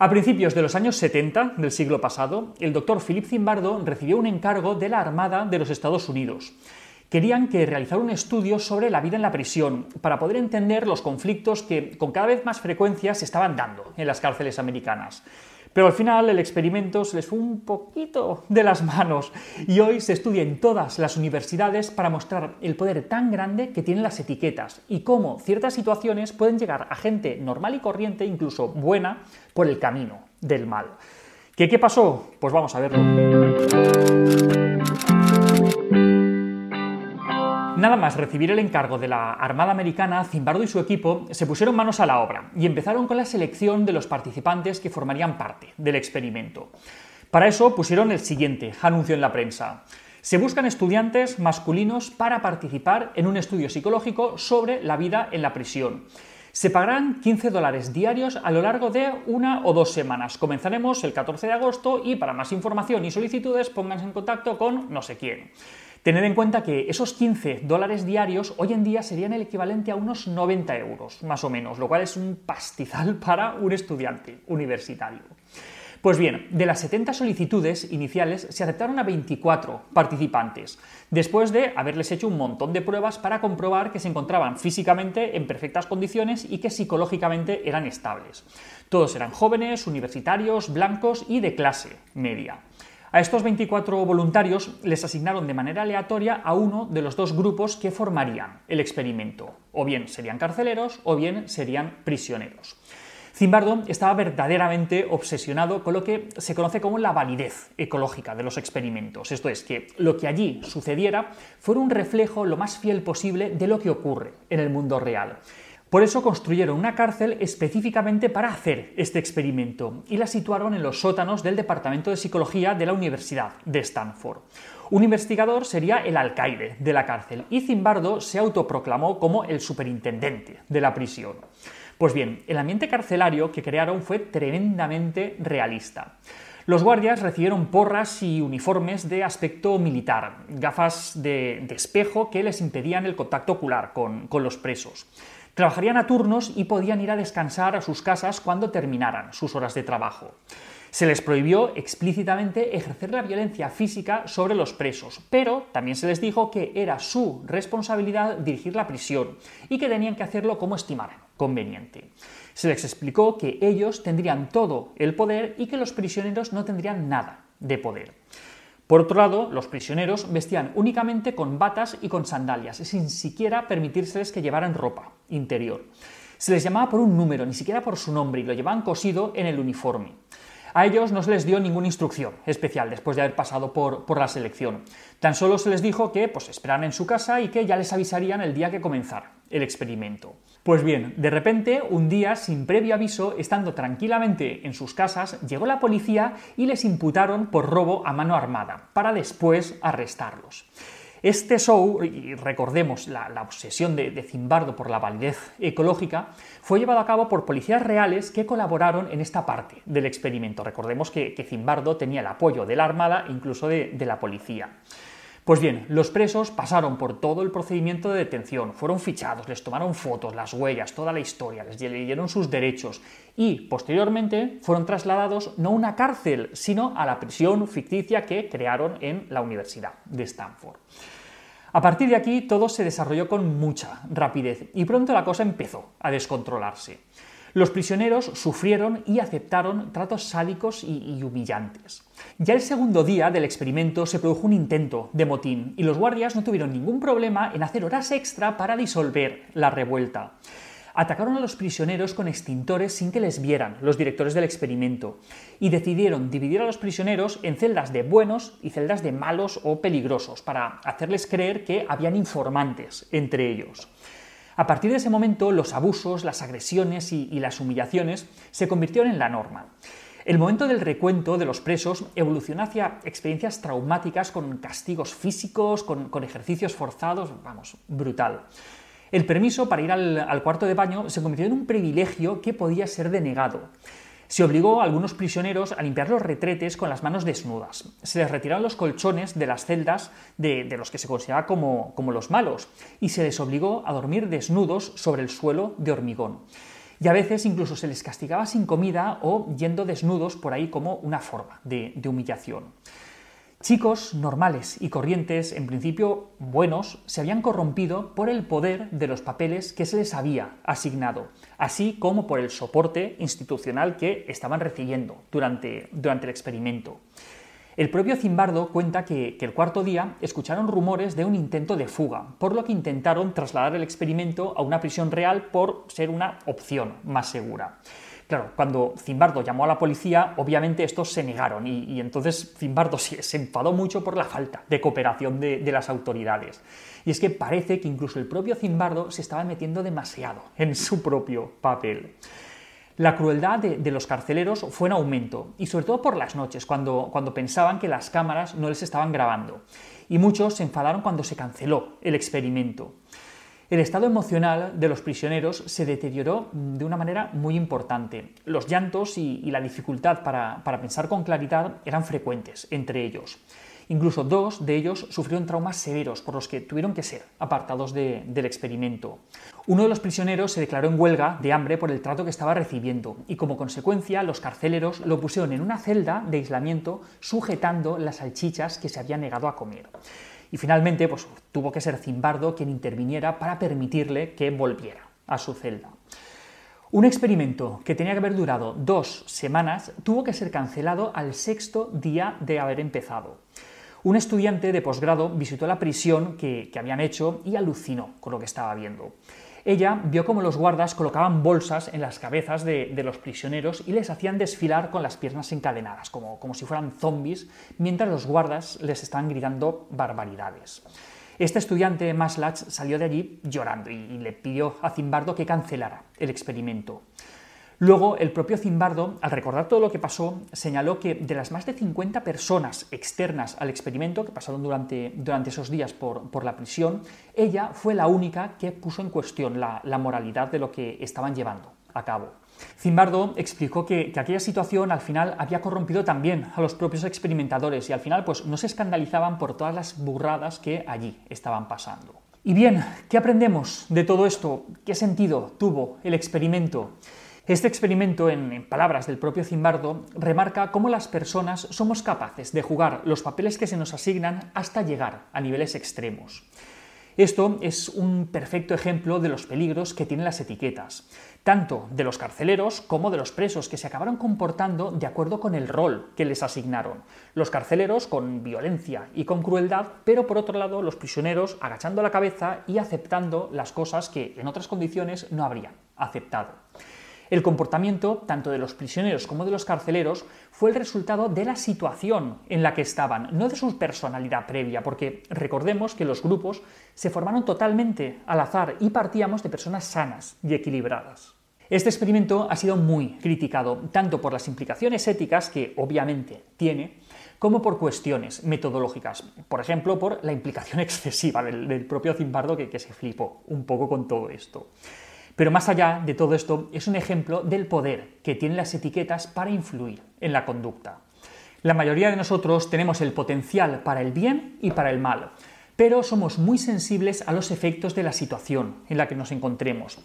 A principios de los años 70 del siglo pasado, el doctor Philip Zimbardo recibió un encargo de la Armada de los Estados Unidos. Querían que realizara un estudio sobre la vida en la prisión para poder entender los conflictos que con cada vez más frecuencia se estaban dando en las cárceles americanas. Pero al final el experimento se les fue un poquito de las manos y hoy se estudia en todas las universidades para mostrar el poder tan grande que tienen las etiquetas y cómo ciertas situaciones pueden llegar a gente normal y corriente, incluso buena, por el camino del mal. ¿Qué, qué pasó? Pues vamos a verlo. Nada más recibir el encargo de la Armada Americana, Zimbardo y su equipo se pusieron manos a la obra y empezaron con la selección de los participantes que formarían parte del experimento. Para eso pusieron el siguiente anuncio en la prensa. Se buscan estudiantes masculinos para participar en un estudio psicológico sobre la vida en la prisión. Se pagarán 15 dólares diarios a lo largo de una o dos semanas. Comenzaremos el 14 de agosto y para más información y solicitudes pónganse en contacto con no sé quién. Tened en cuenta que esos 15 dólares diarios hoy en día serían el equivalente a unos 90 euros, más o menos, lo cual es un pastizal para un estudiante universitario. Pues bien, de las 70 solicitudes iniciales se aceptaron a 24 participantes, después de haberles hecho un montón de pruebas para comprobar que se encontraban físicamente en perfectas condiciones y que psicológicamente eran estables. Todos eran jóvenes, universitarios, blancos y de clase media. A estos 24 voluntarios les asignaron de manera aleatoria a uno de los dos grupos que formarían el experimento. O bien serían carceleros o bien serían prisioneros. Zimbardo estaba verdaderamente obsesionado con lo que se conoce como la validez ecológica de los experimentos, esto es, que lo que allí sucediera fuera un reflejo lo más fiel posible de lo que ocurre en el mundo real. Por eso construyeron una cárcel específicamente para hacer este experimento y la situaron en los sótanos del Departamento de Psicología de la Universidad de Stanford. Un investigador sería el alcaide de la cárcel y Zimbardo se autoproclamó como el superintendente de la prisión. Pues bien, el ambiente carcelario que crearon fue tremendamente realista. Los guardias recibieron porras y uniformes de aspecto militar, gafas de, espejo que les impedían el contacto ocular con los presos. Trabajarían a turnos y podían ir a descansar a sus casas cuando terminaran sus horas de trabajo. Se les prohibió explícitamente ejercer la violencia física sobre los presos, pero también se les dijo que era su responsabilidad dirigir la prisión y que tenían que hacerlo como estimaran conveniente. Se les explicó que ellos tendrían todo el poder y que los prisioneros no tendrían nada de poder. Por otro lado, los prisioneros vestían únicamente con batas y con sandalias, sin siquiera permitírseles que llevaran ropa interior. Se les llamaba por un número, ni siquiera por su nombre, y lo llevaban cosido en el uniforme. A ellos no se les dio ninguna instrucción especial después de haber pasado por, la selección. Tan solo se les dijo que pues, esperaran en su casa y que ya les avisarían el día que comenzara el experimento. Pues bien, de repente, un día, sin previo aviso, estando tranquilamente en sus casas, llegó la policía y les imputaron por robo a mano armada, para después arrestarlos. Este show, y recordemos la, obsesión de, Zimbardo por la validez ecológica, fue llevado a cabo por policías reales que colaboraron en esta parte del experimento. Recordemos que, Zimbardo tenía el apoyo de la Armada e incluso de la policía. Pues bien, los presos pasaron por todo el procedimiento de detención, fueron fichados, les tomaron fotos, las huellas, toda la historia, les leyeron sus derechos y posteriormente fueron trasladados no a una cárcel, sino a la prisión ficticia que crearon en la Universidad de Stanford. A partir de aquí todo se desarrolló con mucha rapidez y pronto la cosa empezó a descontrolarse. Los prisioneros sufrieron y aceptaron tratos sádicos y, humillantes. Ya el segundo día del experimento se produjo un intento de motín y los guardias no tuvieron ningún problema en hacer horas extra para disolver la revuelta. Atacaron a los prisioneros con extintores sin que les vieran los directores del experimento y decidieron dividir a los prisioneros en celdas de buenos y celdas de malos o peligrosos para hacerles creer que habían informantes entre ellos. A partir de ese momento, los abusos, las agresiones y, las humillaciones se convirtieron en la norma. El momento del recuento de los presos evolucionó hacia experiencias traumáticas con castigos físicos, con, ejercicios forzados, vamos, brutal. El permiso para ir al, cuarto de baño se convirtió en un privilegio que podía ser denegado. Se obligó a algunos prisioneros a limpiar los retretes con las manos desnudas. Se les retiraron los colchones de las celdas de, los que se consideraba como, como los malos y se les obligó a dormir desnudos sobre el suelo de hormigón. y a veces incluso se les castigaba sin comida o yendo desnudos por ahí como una forma de, de humillación. Chicos normales y corrientes, en principio buenos, se habían corrompido por el poder de los papeles que se les había asignado, así como por el soporte institucional que estaban recibiendo durante, durante el experimento. El propio Zimbardo cuenta que, que, el cuarto día escucharon rumores de un intento de fuga, por lo que intentaron trasladar el experimento a una prisión real por ser una opción más segura. Claro, cuando Zimbardo llamó a la policía, obviamente estos se negaron y, entonces Zimbardo se, enfadó mucho por la falta de cooperación de, las autoridades. Y es que parece que incluso el propio Zimbardo se estaba metiendo demasiado en su propio papel. La crueldad de, los carceleros fue en aumento, y sobre todo por las noches, cuando, cuando pensaban que las cámaras no les estaban grabando. Y muchos se enfadaron cuando se canceló el experimento. El estado emocional de los prisioneros se deterioró de una manera muy importante. Los llantos y, la dificultad para, pensar con claridad eran frecuentes entre ellos. Incluso dos de ellos sufrieron traumas severos por los que tuvieron que ser apartados del experimento. Uno de los prisioneros se declaró en huelga de hambre por el trato que estaba recibiendo y como consecuencia los carceleros lo pusieron en una celda de aislamiento sujetando las salchichas que se había negado a comer. Y finalmente, pues tuvo que ser Zimbardo quien interviniera para permitirle que volviera a su celda. Un experimento que tenía que haber durado dos semanas tuvo que ser cancelado al sexto día de haber empezado. Un estudiante de posgrado visitó la prisión que, que habían hecho y alucinó con lo que estaba viendo. Ella vio cómo los guardas colocaban bolsas en las cabezas de, los prisioneros y les hacían desfilar con las piernas encadenadas, como, como si fueran zombies, mientras los guardas les estaban gritando barbaridades. Este estudiante, Maslach, salió de allí llorando y le pidió a Zimbardo que cancelara el experimento. Luego, el propio Zimbardo, al recordar todo lo que pasó, señaló que de las más de 50 personas externas al experimento que pasaron durante, durante esos días por, la prisión, ella fue la única que puso en cuestión la, moralidad de lo que estaban llevando a cabo. Zimbardo explicó que, que, aquella situación al final había corrompido también a los propios experimentadores y al final pues no se escandalizaban por todas las burradas que allí estaban pasando. Y bien, ¿qué aprendemos de todo esto? ¿Qué sentido tuvo el experimento? Este experimento, en, palabras del propio Zimbardo, remarca cómo las personas somos capaces de jugar los papeles que se nos asignan hasta llegar a niveles extremos. Esto es un perfecto ejemplo de los peligros que tienen las etiquetas, tanto de los carceleros como de los presos que se acabaron comportando de acuerdo con el rol que les asignaron. Los carceleros con violencia y con crueldad, pero por otro lado los prisioneros agachando la cabeza y aceptando las cosas que en otras condiciones no habrían aceptado. El comportamiento, tanto de los prisioneros como de los carceleros, fue el resultado de la situación en la que estaban, no de su personalidad previa, porque recordemos que los grupos se formaron totalmente al azar y partíamos de personas sanas y equilibradas. Este experimento ha sido muy criticado, tanto por las implicaciones éticas que obviamente tiene, como por cuestiones metodológicas. Por ejemplo, por la implicación excesiva del, propio Zimbardo que, se flipó un poco con todo esto. Pero más allá de todo esto, es un ejemplo del poder que tienen las etiquetas para influir en la conducta. La mayoría de nosotros tenemos el potencial para el bien y para el mal, pero somos muy sensibles a los efectos de la situación en la que nos encontremos.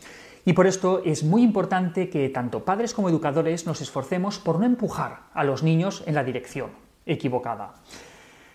Y por esto es muy importante que tanto padres como educadores nos esforcemos por no empujar a los niños en la dirección equivocada.